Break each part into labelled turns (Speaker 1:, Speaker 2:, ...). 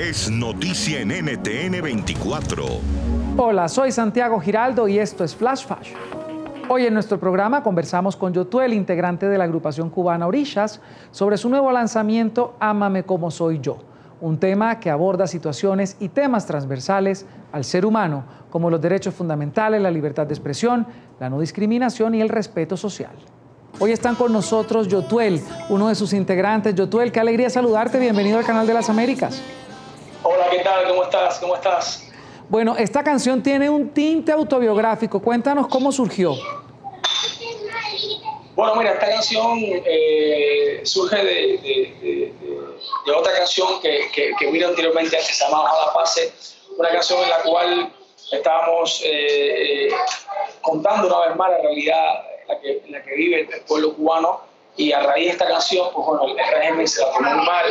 Speaker 1: es noticia en NTN 24.
Speaker 2: Hola, soy Santiago Giraldo y esto es Flash Fashion. Hoy en nuestro programa conversamos con Yotuel, integrante de la agrupación cubana Orillas, sobre su nuevo lanzamiento Ámame como soy yo, un tema que aborda situaciones y temas transversales al ser humano, como los derechos fundamentales, la libertad de expresión, la no discriminación y el respeto social. Hoy están con nosotros Yotuel, uno de sus integrantes. Yotuel, qué alegría saludarte, bienvenido al canal de las Américas.
Speaker 3: ¿Qué tal? ¿Cómo estás? ¿Cómo estás?
Speaker 2: Bueno, esta canción tiene un tinte autobiográfico. Cuéntanos cómo surgió.
Speaker 3: Bueno, mira, esta canción eh, surge de, otra canción que, que, que anteriormente, que se llama Ojalá Pase, una canción en la cual estábamos eh, eh, contando una vez más la realidad en la, que, en la que vive el pueblo cubano y a raíz de esta canción, pues bueno, el régimen se la tomó mal,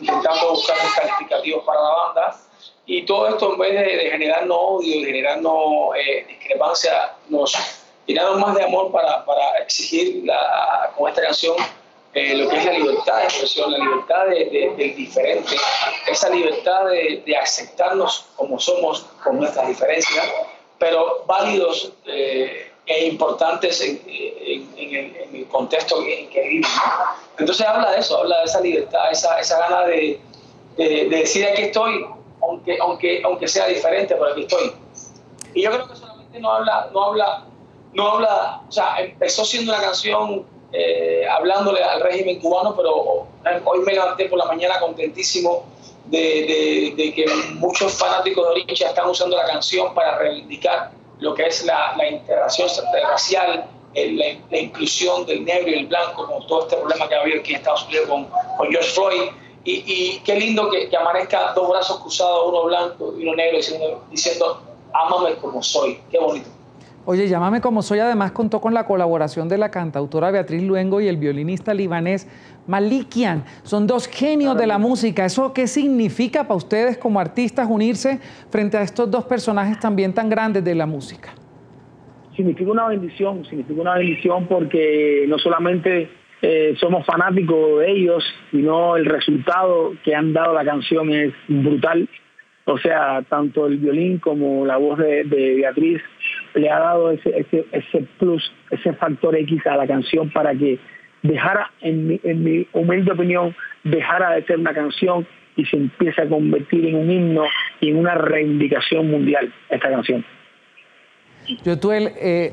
Speaker 3: intentando buscar los calificativos para la banda. Y todo esto en vez de, generarnos odio, de generarnos eh, discrepancia, nos llenaron más de amor para, para exigir la, con esta canción eh, lo que es la libertad de expresión, la libertad de, del diferente, esa libertad de, aceptarnos como somos con nuestras diferencias, pero válidos eh, e importantes en, el, contexto en que vivimos. Entonces habla de eso, habla de esa libertad, esa, esa gana de, de, decir aquí estoy, aunque, aunque, aunque sea diferente, pero aquí estoy. Y yo creo que solamente no habla, no habla, no habla, o sea, empezó siendo una canción eh, hablándole al régimen cubano, pero hoy me levanté por la mañana contentísimo de, de, que muchos fanáticos de Oricha están usando la canción para reivindicar lo que es la, la integración racial, la, la, inclusión del negro y el blanco, con todo este problema que ha habido aquí en Estados Unidos con, con George Floyd y, qué lindo que, que, amanezca dos brazos cruzados, uno blanco y uno negro, diciendo, diciendo, ámame como soy. Qué bonito.
Speaker 2: Oye, Llámame como soy, además contó con la colaboración de la cantautora Beatriz Luengo y el violinista libanés Malikian. Son dos genios de la música. ¿Eso qué significa para ustedes como artistas unirse frente a estos dos personajes también tan grandes de la música?
Speaker 4: Significa una bendición, significa una bendición porque no solamente eh, somos fanáticos de ellos, sino el resultado que han dado la canción es brutal. O sea, tanto el violín como la voz de, Beatriz le ha dado ese, ese, plus, ese factor X a la canción para que dejara, en mi, en mi humilde opinión, dejara de ser una canción y se empiece a convertir en un himno y en una reivindicación mundial esta canción.
Speaker 2: Yotuel, eh,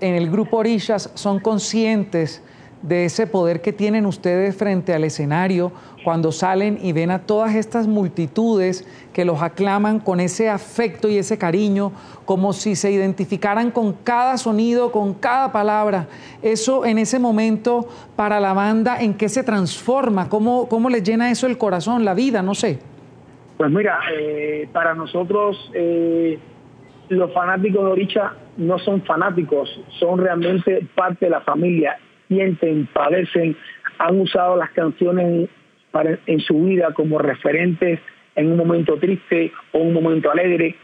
Speaker 2: en el grupo Orillas son conscientes de ese poder que tienen ustedes frente al escenario cuando salen y ven a todas estas multitudes que los aclaman con ese afecto y ese cariño, como si se identificaran con cada sonido, con cada palabra. Eso en ese momento para la banda, ¿en qué se transforma? ¿Cómo, cómo les llena eso el corazón, la vida? No sé.
Speaker 4: Pues mira, eh, para nosotros eh, los fanáticos de Oricha no son fanáticos, son realmente parte de la familia sienten, padecen, han usado las canciones en su vida como referentes en un momento triste o un momento alegre.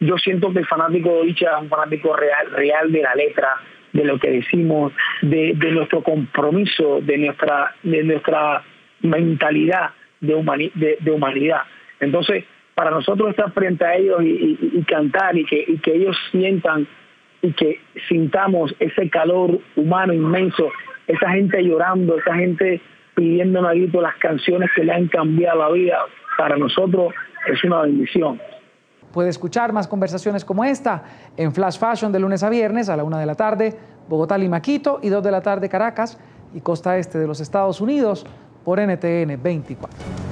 Speaker 4: Yo siento que el fanático de Dicha es un fanático real, real de la letra, de lo que decimos, de, nuestro compromiso, de nuestra, de nuestra mentalidad de, humanidad. Entonces, para nosotros estar frente a ellos y, cantar y que ellos sientan y que sintamos ese calor humano inmenso, esa gente llorando, esa gente pidiendo a grito las canciones que le han cambiado la vida, para nosotros es una bendición.
Speaker 2: Puede escuchar más conversaciones como esta en Flash Fashion de lunes a viernes a la una de la tarde, Bogotá, Lima, Quito y dos de la tarde, Caracas y costa este de los Estados Unidos por NTN 24.